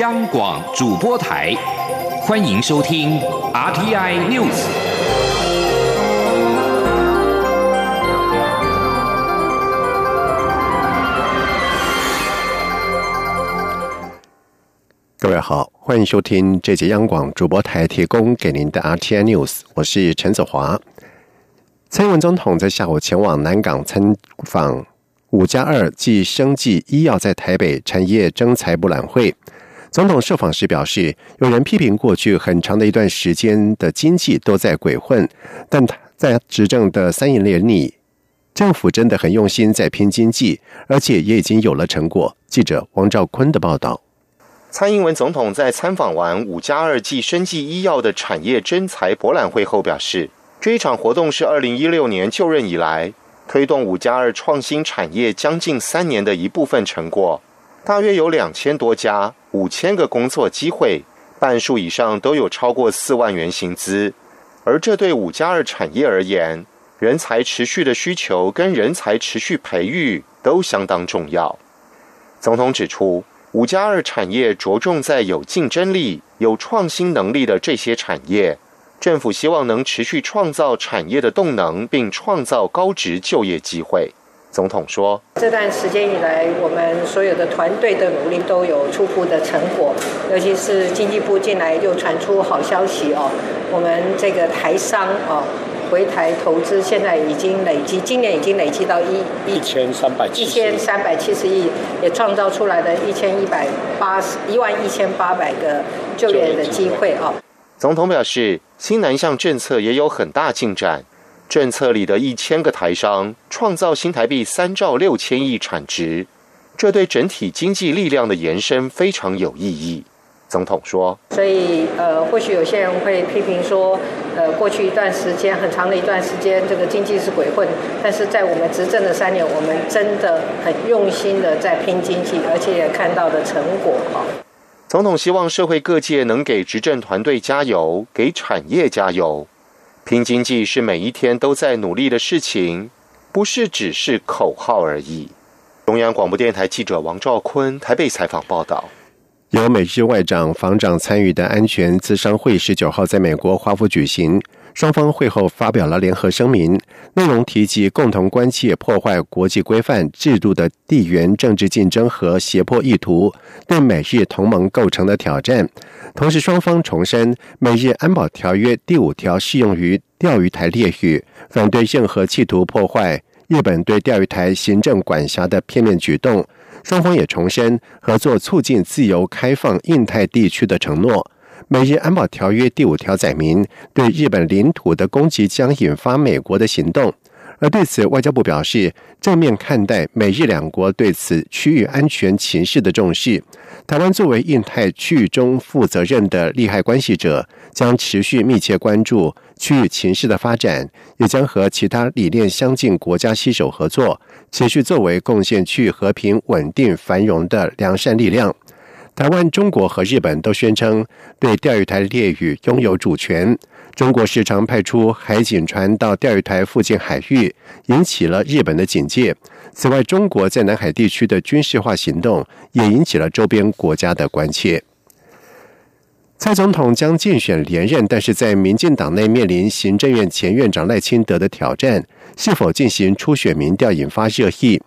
央广主播台，欢迎收听 RTI News。各位好，欢迎收听这节央广主播台提供给您的 RTI News，我是陈子华。蔡英文总统在下午前往南港参访五加二暨生技医药在台北产业征才博览会。总统受访时表示，有人批评过去很长的一段时间的经济都在鬼混，但他在执政的三年里，政府真的很用心在拼经济，而且也已经有了成果。记者王兆坤的报道。蔡英文总统在参访完五加二暨生技医药的产业征才博览会后表示，这一场活动是二零一六年就任以来推动五加二创新产业将近三年的一部分成果，大约有两千多家。五千个工作机会，半数以上都有超过四万元薪资，而这对五加二产业而言，人才持续的需求跟人才持续培育都相当重要。总统指出，五加二产业着重在有竞争力、有创新能力的这些产业，政府希望能持续创造产业的动能，并创造高值就业机会。总统说：“这段时间以来，我们所有的团队的努力都有初步的成果，尤其是经济部进来又传出好消息哦，我们这个台商哦回台投资，现在已经累积，今年已经累积到一一千三百一千三百七十亿，也创造出来的一千一百八十一万一千八百个就业的机会哦。”总统表示，新南向政策也有很大进展。政策里的一千个台商创造新台币三兆六千亿产值，这对整体经济力量的延伸非常有意义。总统说：“所以，呃，或许有些人会批评说，呃，过去一段时间很长的一段时间，这个经济是鬼混。但是在我们执政的三年，我们真的很用心的在拼经济，而且也看到的成果。”哈，总统希望社会各界能给执政团队加油，给产业加油。拼经济是每一天都在努力的事情，不是只是口号而已。中央广播电台记者王兆坤台北采访报道。由美日外长、防长参与的安全咨商会，十九号在美国华府举行。双方会后发表了联合声明，内容提及共同关切破坏国际规范制度的地缘政治竞争和胁迫意图对美日同盟构成的挑战。同时，双方重申美日安保条约第五条适用于钓鱼台列屿，反对任何企图破坏日本对钓鱼台行政管辖的片面举动。双方也重申合作促进自由开放印太地区的承诺。美日安保条约第五条载明，对日本领土的攻击将引发美国的行动。而对此，外交部表示正面看待美日两国对此区域安全情势的重视。台湾作为印太区域中负责任的利害关系者，将持续密切关注区域情势的发展，也将和其他理念相近国家携手合作，持续作为贡献区域和平、稳定、繁荣的良善力量。台湾、中国和日本都宣称对钓鱼台列屿拥有主权。中国时常派出海警船到钓鱼台附近海域，引起了日本的警戒。此外，中国在南海地区的军事化行动也引起了周边国家的关切。蔡总统将竞选连任，但是在民进党内面临行政院前院长赖清德的挑战，是否进行初选民调引发热议。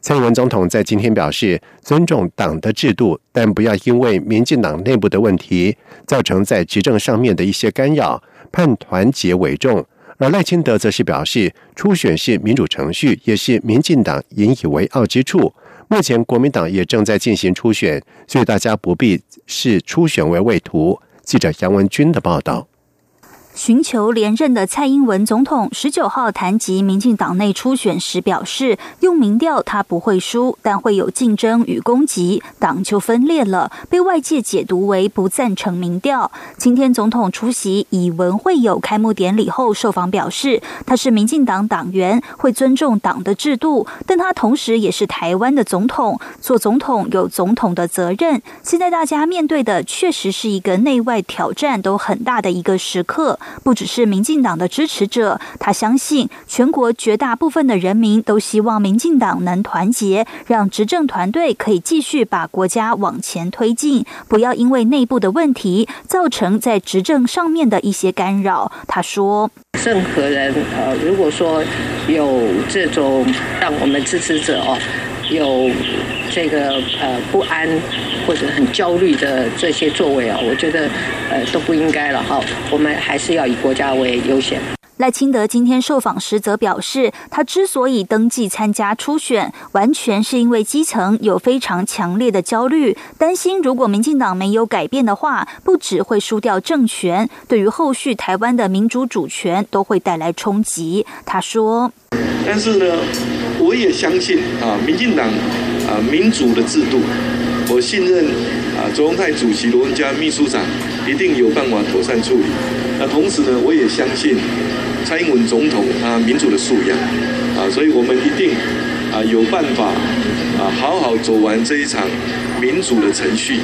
蔡英文总统在今天表示，尊重党的制度，但不要因为民进党内部的问题，造成在执政上面的一些干扰，判团结为重。而赖清德则是表示，初选是民主程序，也是民进党引以为傲之处。目前国民党也正在进行初选，所以大家不必视初选为畏途。记者杨文军的报道。寻求连任的蔡英文总统十九号谈及民进党内初选时表示，用民调他不会输，但会有竞争与攻击，党就分裂了，被外界解读为不赞成民调。今天总统出席以文会友开幕典礼后受访表示，他是民进党党员，会尊重党的制度，但他同时也是台湾的总统，做总统有总统的责任。现在大家面对的确实是一个内外挑战都很大的一个时刻。不只是民进党的支持者，他相信全国绝大部分的人民都希望民进党能团结，让执政团队可以继续把国家往前推进，不要因为内部的问题造成在执政上面的一些干扰。他说：“任何人，呃，如果说有这种让我们支持者哦。”有这个呃不安或者很焦虑的这些作为啊，我觉得呃都不应该了哈。我们还是要以国家为优先。赖清德今天受访时则表示，他之所以登记参加初选，完全是因为基层有非常强烈的焦虑，担心如果民进党没有改变的话，不只会输掉政权，对于后续台湾的民主主权都会带来冲击。他说：“但是呢。”我也相信啊，民进党啊民主的制度，我信任啊，卓荣泰主席、罗文嘉秘书长一定有办法妥善处理。那同时呢，我也相信蔡英文总统他民主的素养啊，所以我们一定啊有办法啊好好走完这一场民主的程序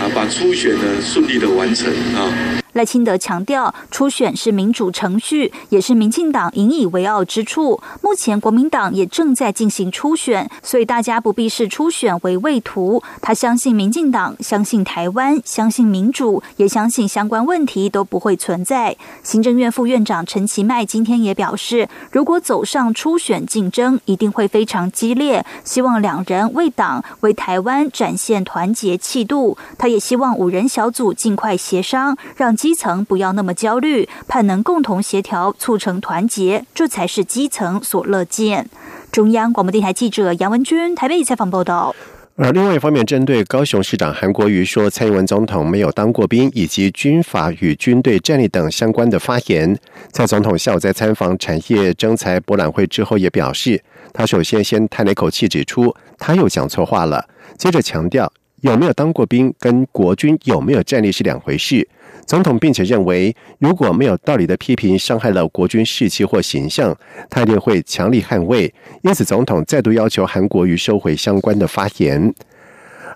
啊，把初选呢顺利的完成啊。赖清德强调，初选是民主程序，也是民进党引以为傲之处。目前国民党也正在进行初选，所以大家不必视初选为畏途。他相信民进党，相信台湾，相信民主，也相信相关问题都不会存在。行政院副院长陈其迈今天也表示，如果走上初选竞争，一定会非常激烈。希望两人为党、为台湾展现团结气度。他也希望五人小组尽快协商，让。基层不要那么焦虑，盼能共同协调，促成团结，这才是基层所乐见。中央广播电台记者杨文君台北采访报道。而另外一方面，针对高雄市长韩国瑜说蔡英文总统没有当过兵，以及军法与军队战力等相关的发言，蔡总统下午在参访产业征才博览会之后，也表示，他首先先叹了一口气，指出他又讲错话了，接着强调有没有当过兵跟国军有没有战力是两回事。总统并且认为，如果没有道理的批评伤害了国军士气或形象，他一定会强力捍卫。因此，总统再度要求韩国瑜收回相关的发言。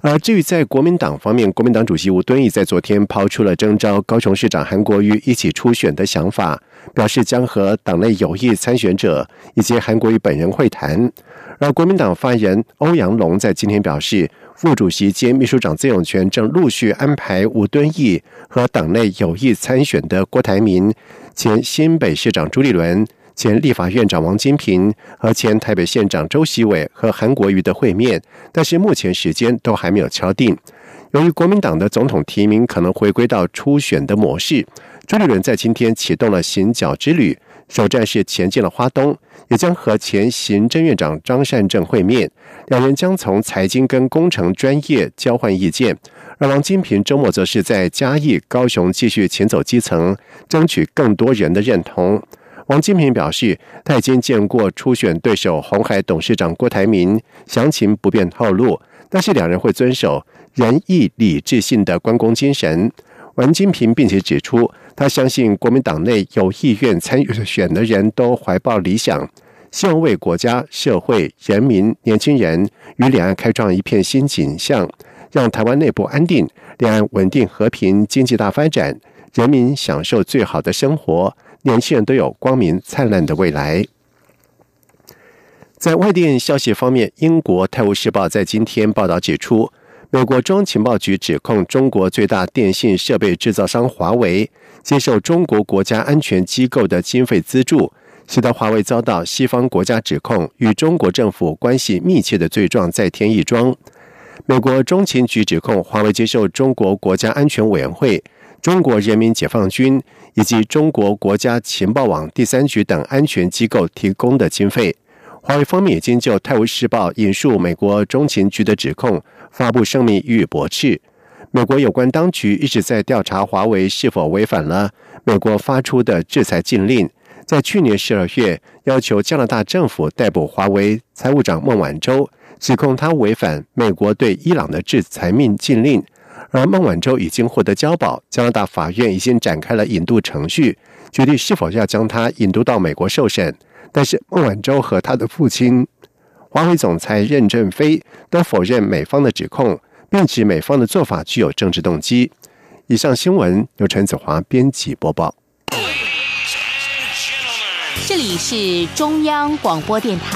而至于在国民党方面，国民党主席吴敦义在昨天抛出了征召高雄市长韩国瑜一起初选的想法，表示将和党内有意参选者以及韩国瑜本人会谈。而国民党发言人欧阳龙在今天表示。副主席兼秘书长曾永权正陆续安排吴敦义和党内有意参选的郭台铭、前新北市长朱立伦、前立法院长王金平和前台北县长周习伟和韩国瑜的会面，但是目前时间都还没有敲定。由于国民党的总统提名可能回归到初选的模式，朱立伦在今天启动了行脚之旅。首站是前进了花东，也将和前行政院长张善政会面，两人将从财经跟工程专业交换意见。而王金平周末则是在嘉义、高雄继续前走基层，争取更多人的认同。王金平表示，他已经见过初选对手红海董事长郭台铭，详情不便透露，但是两人会遵守仁义礼智信的关公精神。王金平并且指出。他相信国民党内有意愿参与选的人都怀抱理想，希望为国家、社会、人民、年轻人与两岸开创一片新景象，让台湾内部安定，两岸稳定和平，经济大发展，人民享受最好的生活，年轻人都有光明灿烂的未来。在外电消息方面，英国《泰晤士报》在今天报道指出，美国中情报局指控中国最大电信设备制造商华为。接受中国国家安全机构的经费资助，使得华为遭到西方国家指控与中国政府关系密切的罪状再添一桩。美国中情局指控华为接受中国国家安全委员会、中国人民解放军以及中国国家情报网第三局等安全机构提供的经费。华为方面已经就《泰晤士报》引述美国中情局的指控发布声明予以驳斥。美国有关当局一直在调查华为是否违反了美国发出的制裁禁令。在去年十二月，要求加拿大政府逮捕华为财务长孟晚舟，指控他违反美国对伊朗的制裁命禁令。而孟晚舟已经获得交保，加拿大法院已经展开了引渡程序，决定是否要将他引渡到美国受审。但是孟晚舟和他的父亲华为总裁任正非都否认美方的指控。并指美方的做法具有政治动机。以上新闻由陈子华编辑播报。这里是中央广播电台。